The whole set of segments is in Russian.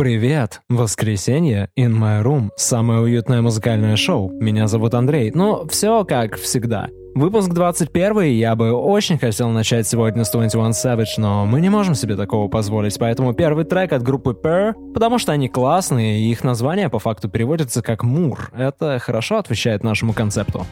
Привет! Воскресенье, In My Room, самое уютное музыкальное шоу. Меня зовут Андрей. Ну, все как всегда. Выпуск 21, я бы очень хотел начать сегодня с 21 Savage, но мы не можем себе такого позволить, поэтому первый трек от группы Per, потому что они классные, и их название по факту переводится как «Мур». Это хорошо отвечает нашему концепту.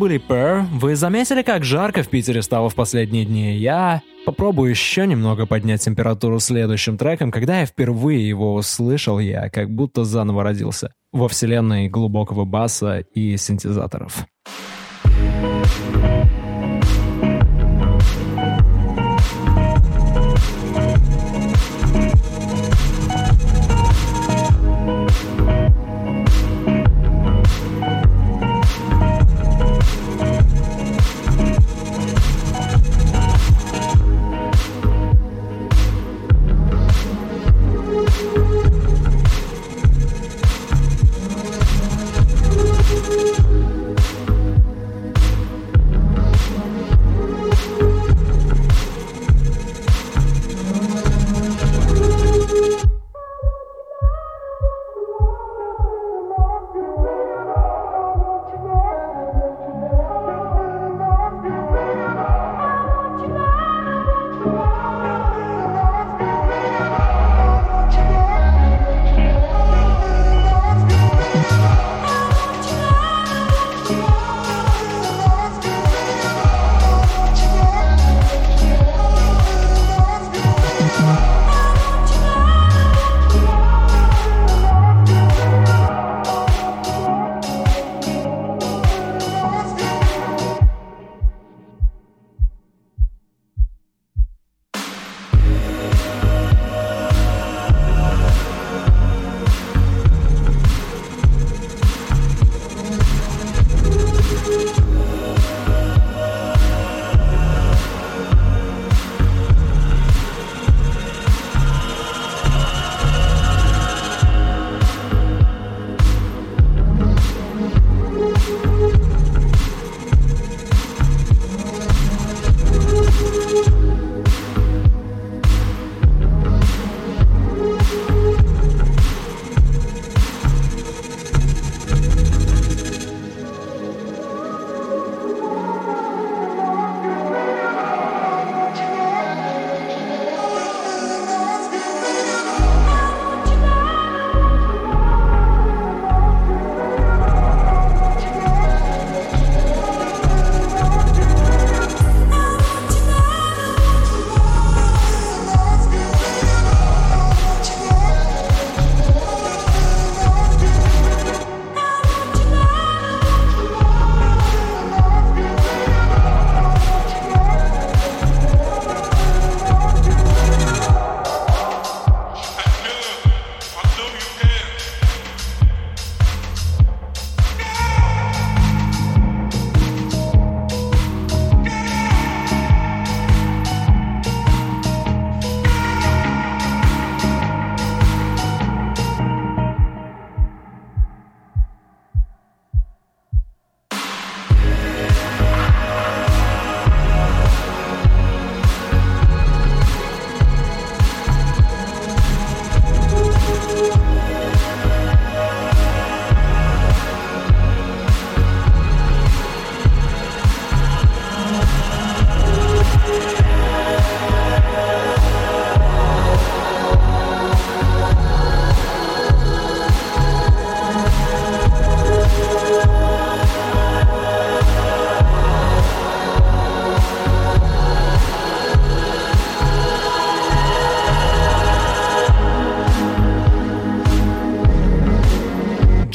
Были Per. Вы заметили, как жарко в Питере стало в последние дни? Я попробую еще немного поднять температуру следующим треком. Когда я впервые его услышал, я как будто заново родился во вселенной глубокого баса и синтезаторов.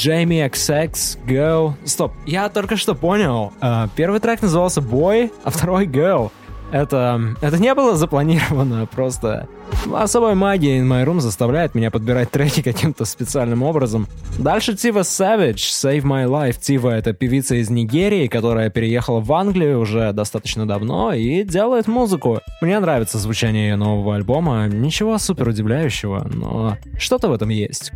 Джейми XX, Go. Стоп, я только что понял. Uh, первый трек назывался Boy, а второй Go. Это, это не было запланировано, просто особая магия in my room заставляет меня подбирать треки каким-то специальным образом. Дальше Тива Savage, Save My Life. Тива — это певица из Нигерии, которая переехала в Англию уже достаточно давно и делает музыку. Мне нравится звучание ее нового альбома, ничего супер удивляющего, но что-то в этом есть.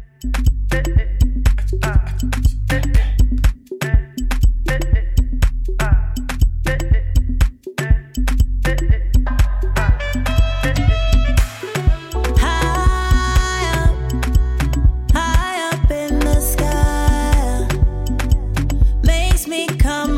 makes me come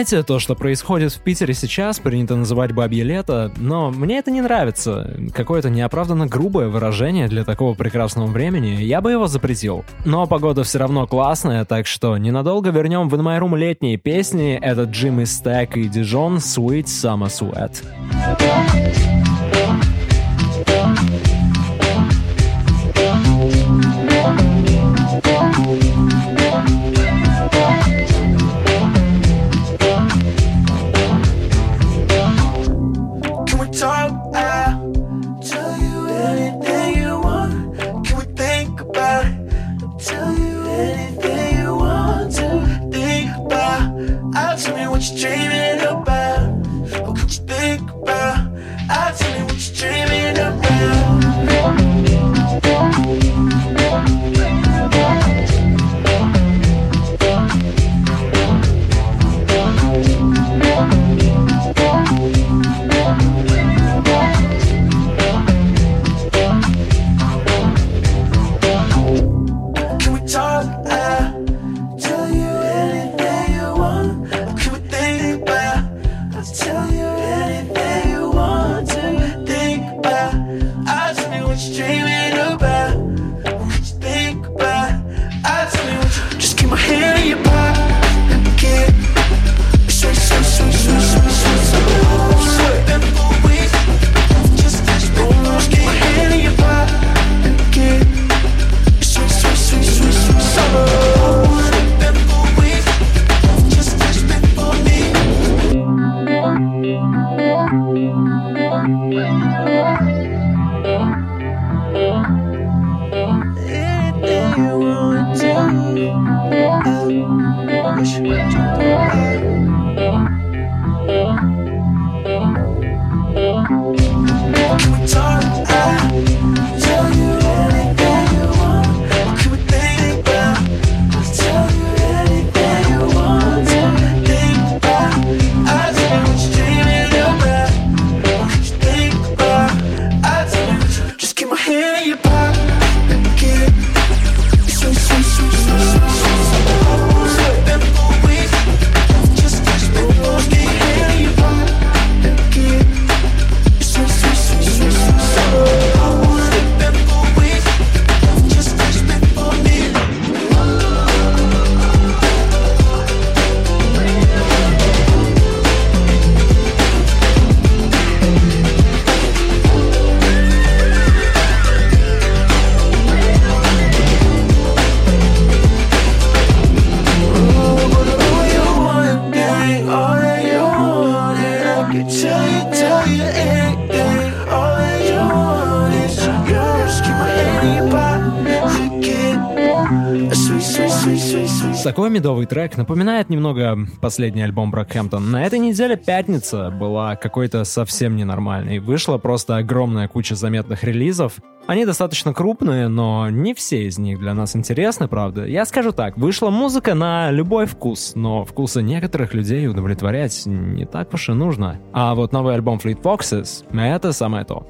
Знаете, то, что происходит в Питере сейчас, принято называть бабье лето, но мне это не нравится. Какое-то неоправданно грубое выражение для такого прекрасного времени, я бы его запретил. Но погода все равно классная, так что ненадолго вернем в In My Room летние песни. Это Джимми Стэк и Дижон Sweet Summer Sweat. what you dreaming about. What could you think about? I'll tell you what you're dreaming about. Трек напоминает немного последний альбом Брокхэмптон. На этой неделе пятница была какой-то совсем ненормальной. Вышла просто огромная куча заметных релизов. Они достаточно крупные, но не все из них для нас интересны, правда. Я скажу так, вышла музыка на любой вкус, но вкусы некоторых людей удовлетворять не так уж и нужно. А вот новый альбом Fleet Foxes — это самое то.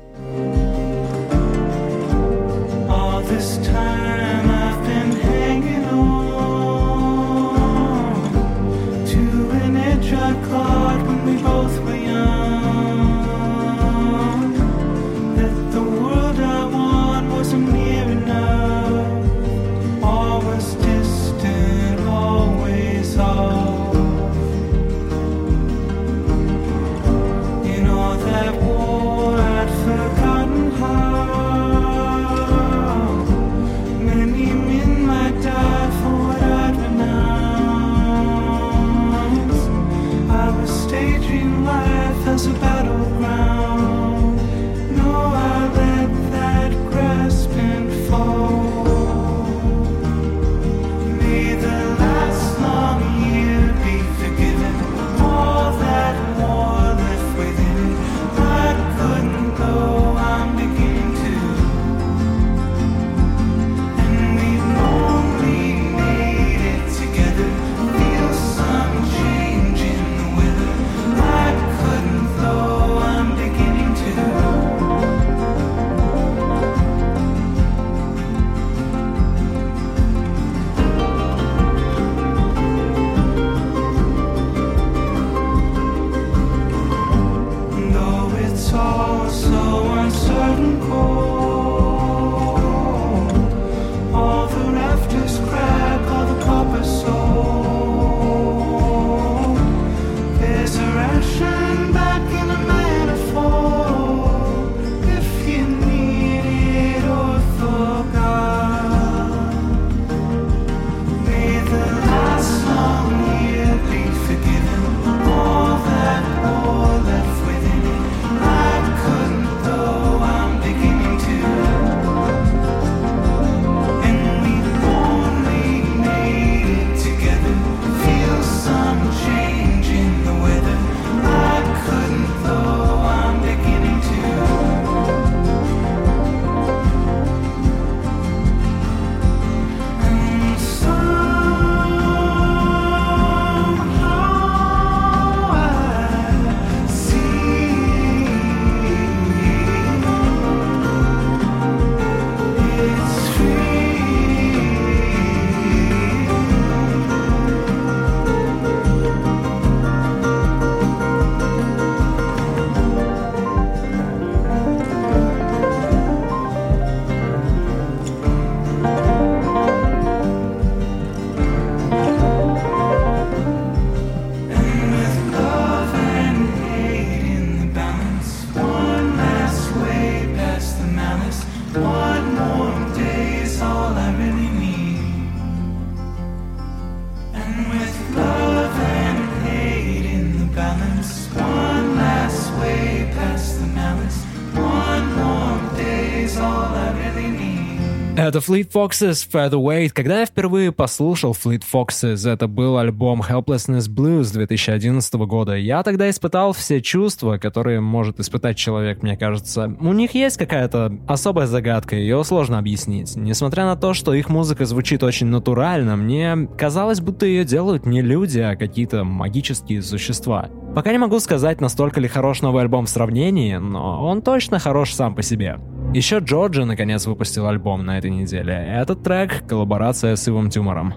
Это Fleet Foxes Featherweight. Когда я впервые послушал Fleet Foxes, это был альбом Helplessness Blues 2011 года. Я тогда испытал все чувства, которые может испытать человек, мне кажется. У них есть какая-то особая загадка, ее сложно объяснить. Несмотря на то, что их музыка звучит очень натурально, мне казалось, будто ее делают не люди, а какие-то магические существа. Пока не могу сказать, настолько ли хорош новый альбом в сравнении, но он точно хорош сам по себе. Еще Джорджи наконец выпустил альбом на этой неделе. Этот трек — коллаборация с Ивом Тюмором.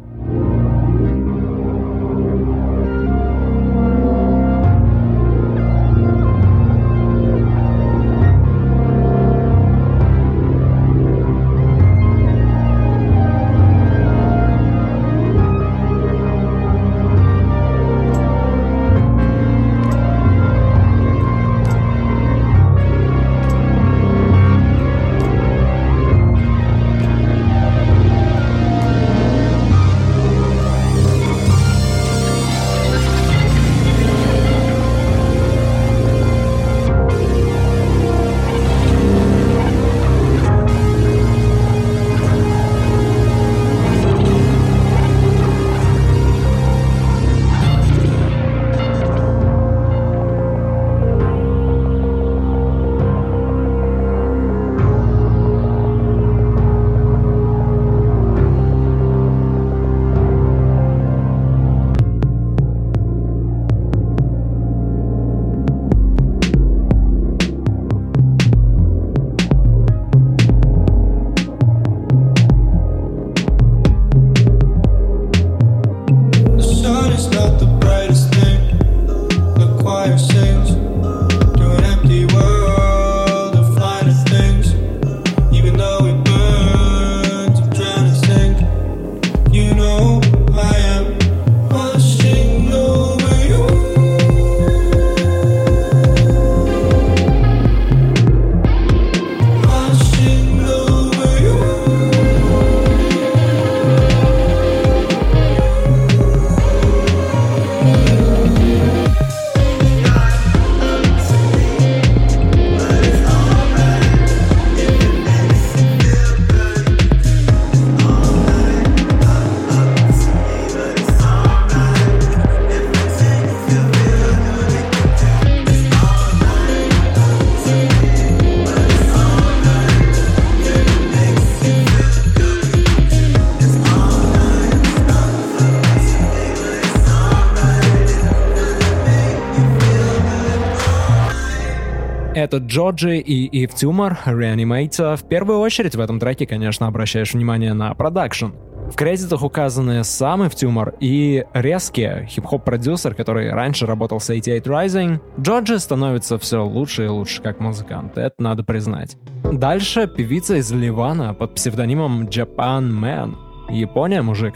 Джоджи и Ив Тюмор, Reanimate. В первую очередь в этом треке, конечно, обращаешь внимание на продакшн. В кредитах указаны сам Ив Тюмор и Резки, хип-хоп-продюсер, который раньше работал с 88 Rising. Джоджи становится все лучше и лучше как музыкант, это надо признать. Дальше певица из Ливана под псевдонимом Japan Man. Япония, мужик.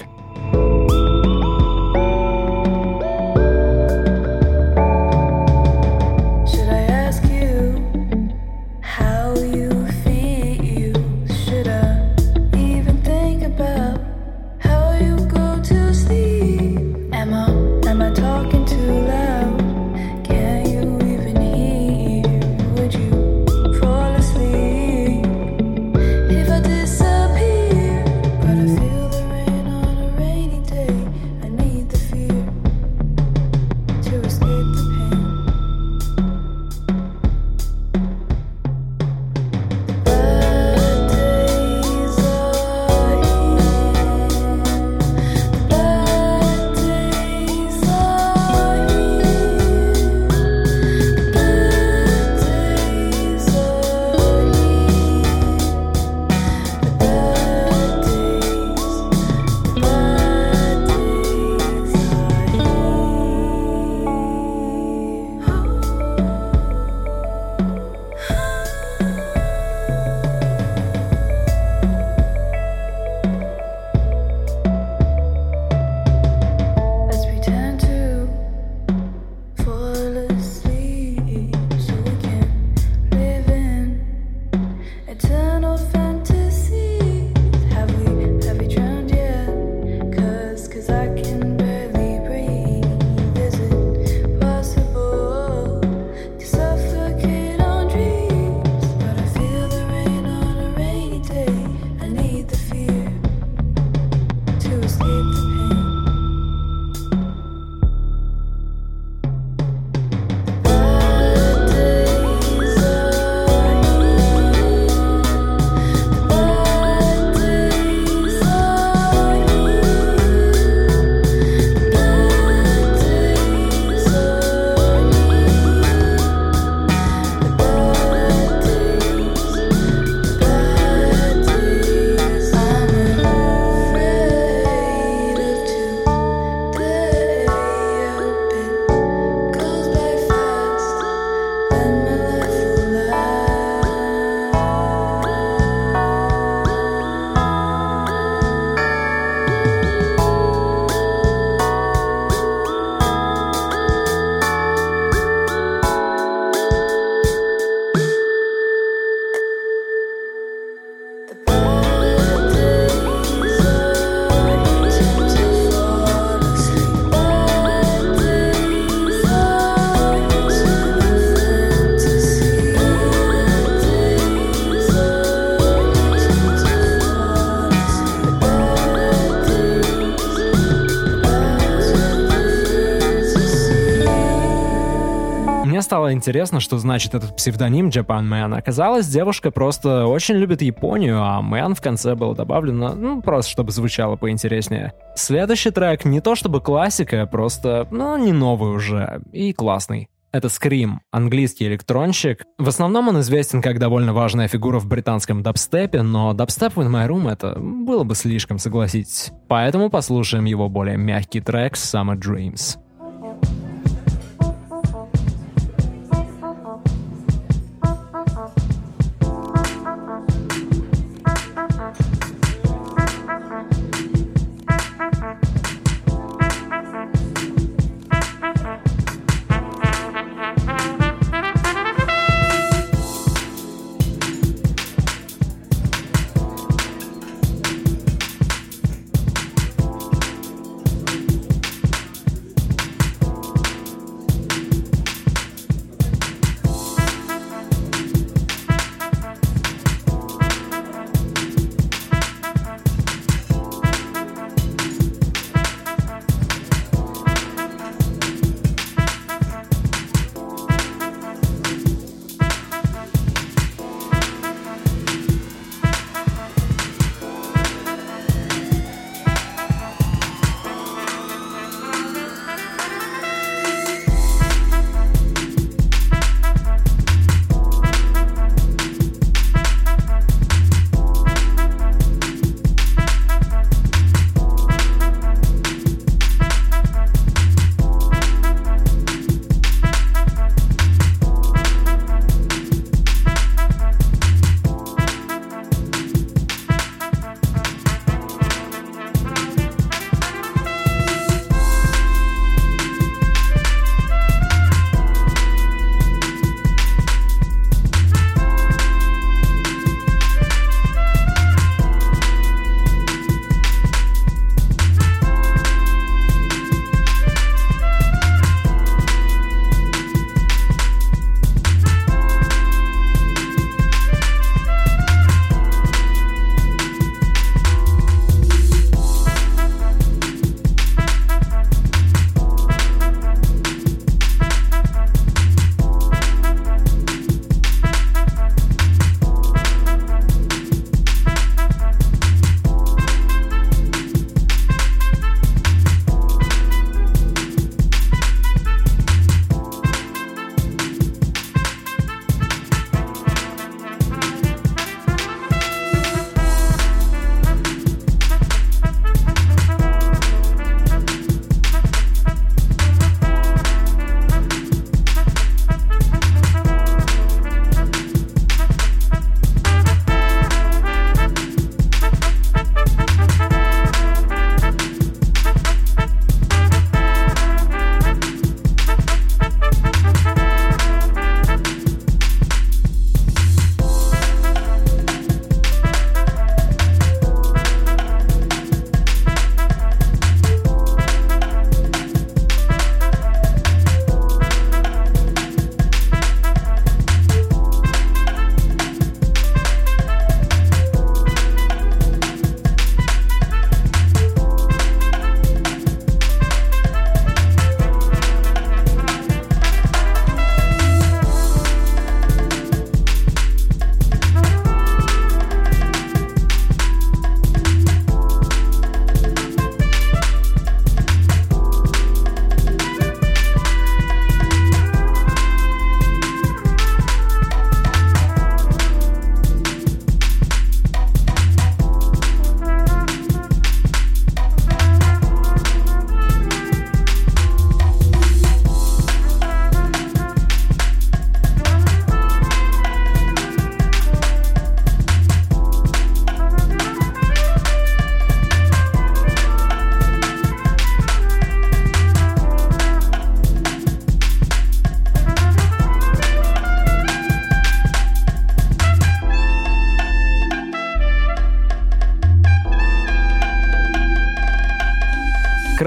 return. Стало интересно, что значит этот псевдоним Japan Man. Оказалось, девушка просто очень любит Японию, а Man в конце было добавлено, ну, просто чтобы звучало поинтереснее. Следующий трек не то чтобы классика, просто, ну, не новый уже, и классный. Это Scream, английский электронщик. В основном он известен как довольно важная фигура в британском дабстепе, но дабстеп in my room это было бы слишком, согласитесь. Поэтому послушаем его более мягкий трек Summer Dreams.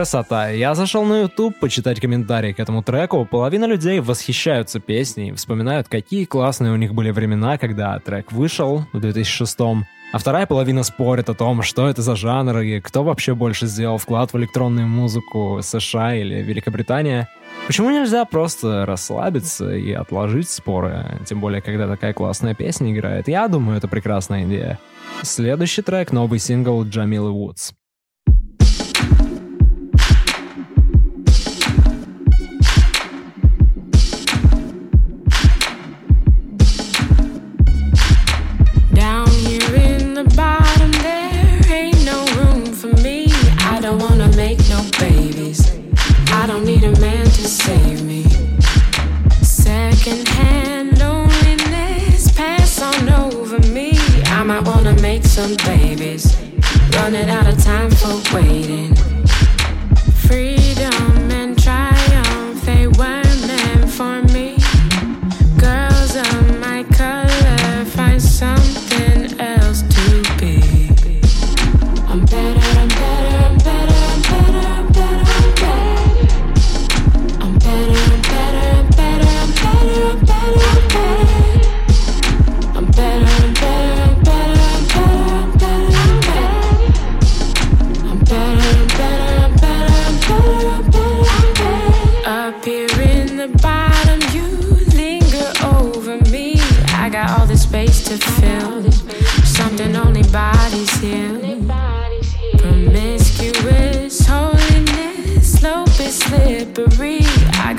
Красота. Я зашел на YouTube почитать комментарии к этому треку. Половина людей восхищаются песней, вспоминают, какие классные у них были времена, когда трек вышел в 2006 а вторая половина спорит о том, что это за жанр и кто вообще больше сделал вклад в электронную музыку, США или Великобритания. Почему нельзя просто расслабиться и отложить споры? Тем более, когда такая классная песня играет. Я думаю, это прекрасная идея. Следующий трек — новый сингл Джамилы Вудс.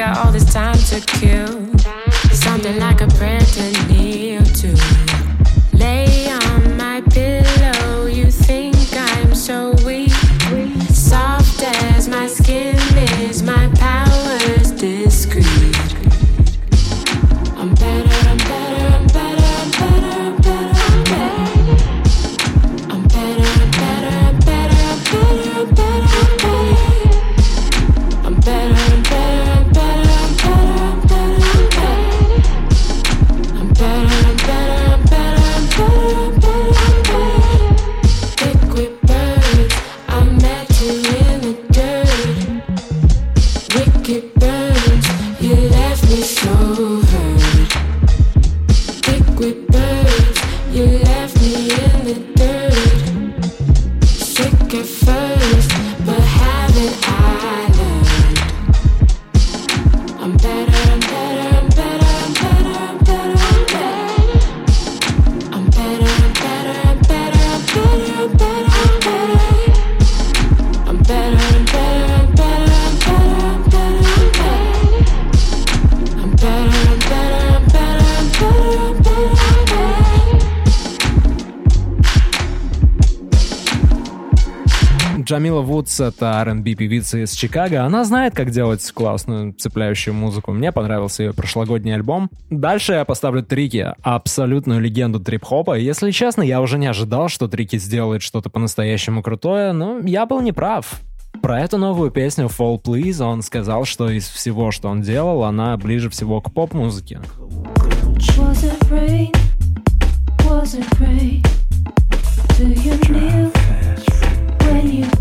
Got all this time to kill. Джамила Вудс — это R&B певица из Чикаго. Она знает, как делать классную, цепляющую музыку. Мне понравился ее прошлогодний альбом. Дальше я поставлю Трики, абсолютную легенду трип-хопа. Если честно, я уже не ожидал, что Трики сделает что-то по-настоящему крутое, но я был неправ. Про эту новую песню Fall Please он сказал, что из всего, что он делал, она ближе всего к поп-музыке. Was it rain? Was it rain? Do you kneel? when you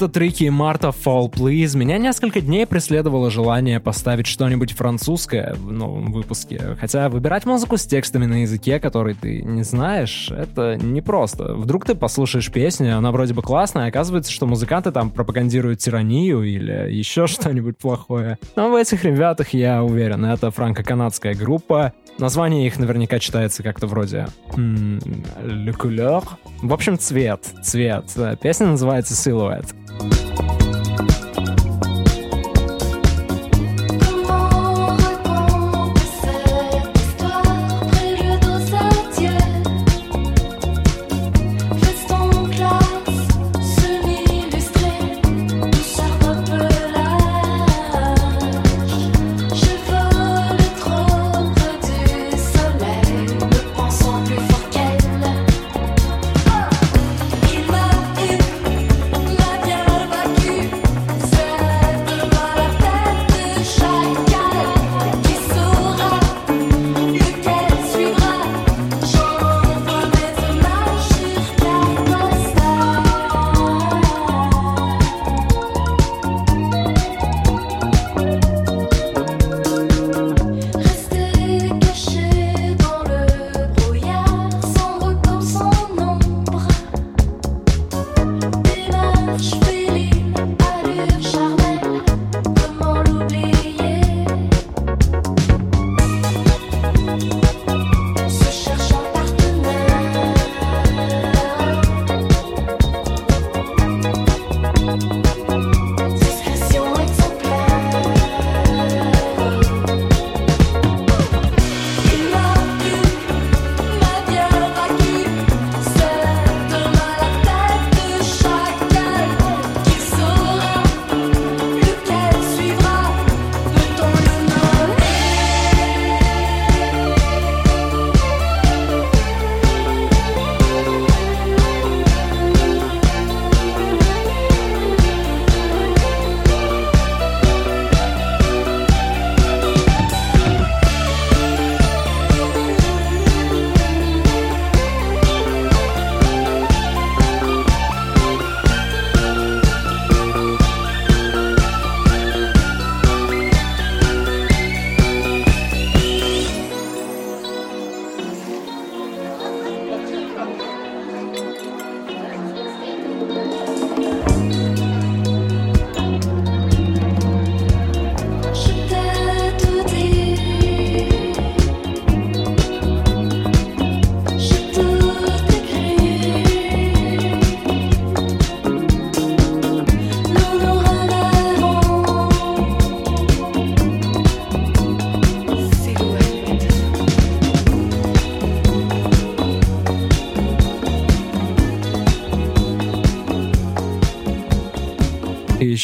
Это Трики и Марта Fall Please. Меня несколько дней преследовало желание поставить что-нибудь французское в новом выпуске. Хотя выбирать музыку с текстами на языке, который ты не знаешь, это непросто. Вдруг ты послушаешь песню, она вроде бы классная, а оказывается, что музыканты там пропагандируют тиранию или еще что-нибудь плохое. Но в этих ребятах я уверен, это франко-канадская группа. Название их наверняка читается как-то вроде «Le couleur». В общем, цвет, цвет. Песня называется «Silhouette». Thank you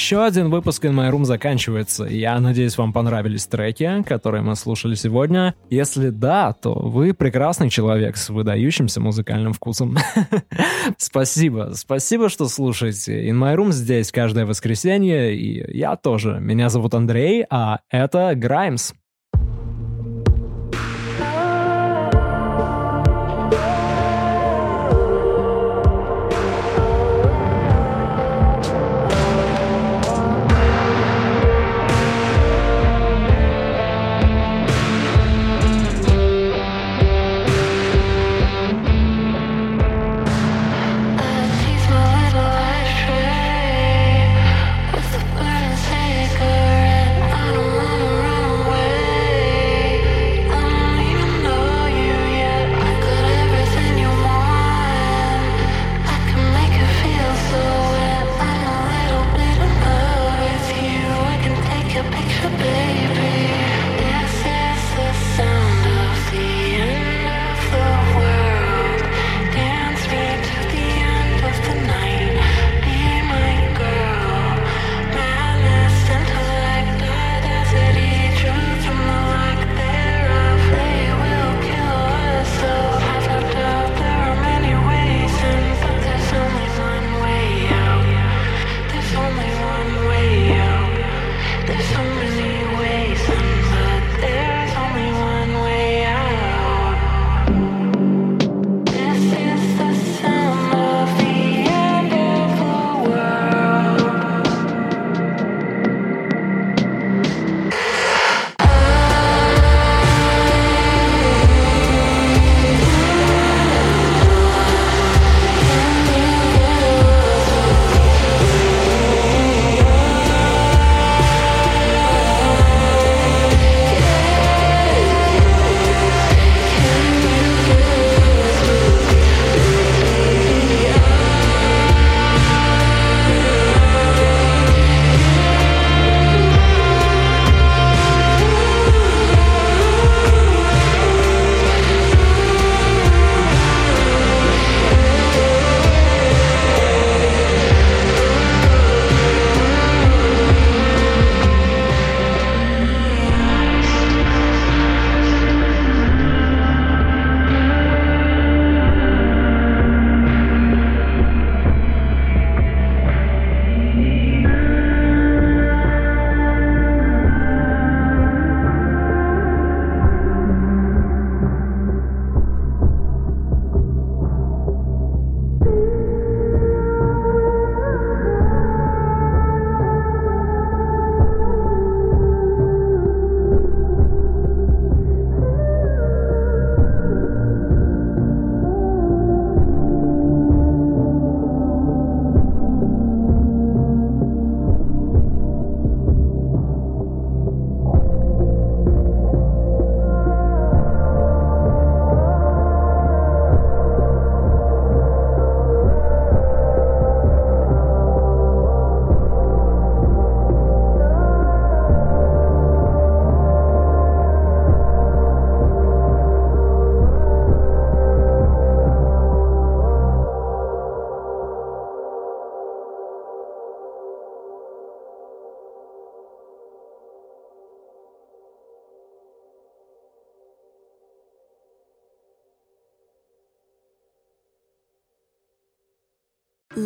Еще один выпуск In My Room заканчивается. Я надеюсь, вам понравились треки, которые мы слушали сегодня. Если да, то вы прекрасный человек с выдающимся музыкальным вкусом. Спасибо. Спасибо, что слушаете. In My Room здесь каждое воскресенье, и я тоже. Меня зовут Андрей, а это Граймс.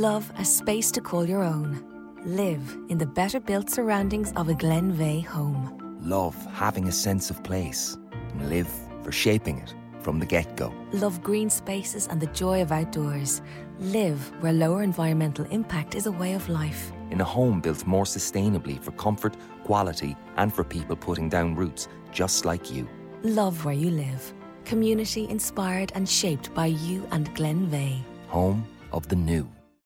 Love a space to call your own. Live in the better built surroundings of a Glenveigh home. Love having a sense of place. And live for shaping it from the get go. Love green spaces and the joy of outdoors. Live where lower environmental impact is a way of life. In a home built more sustainably for comfort, quality, and for people putting down roots just like you. Love where you live. Community inspired and shaped by you and Glenveigh. Home of the new.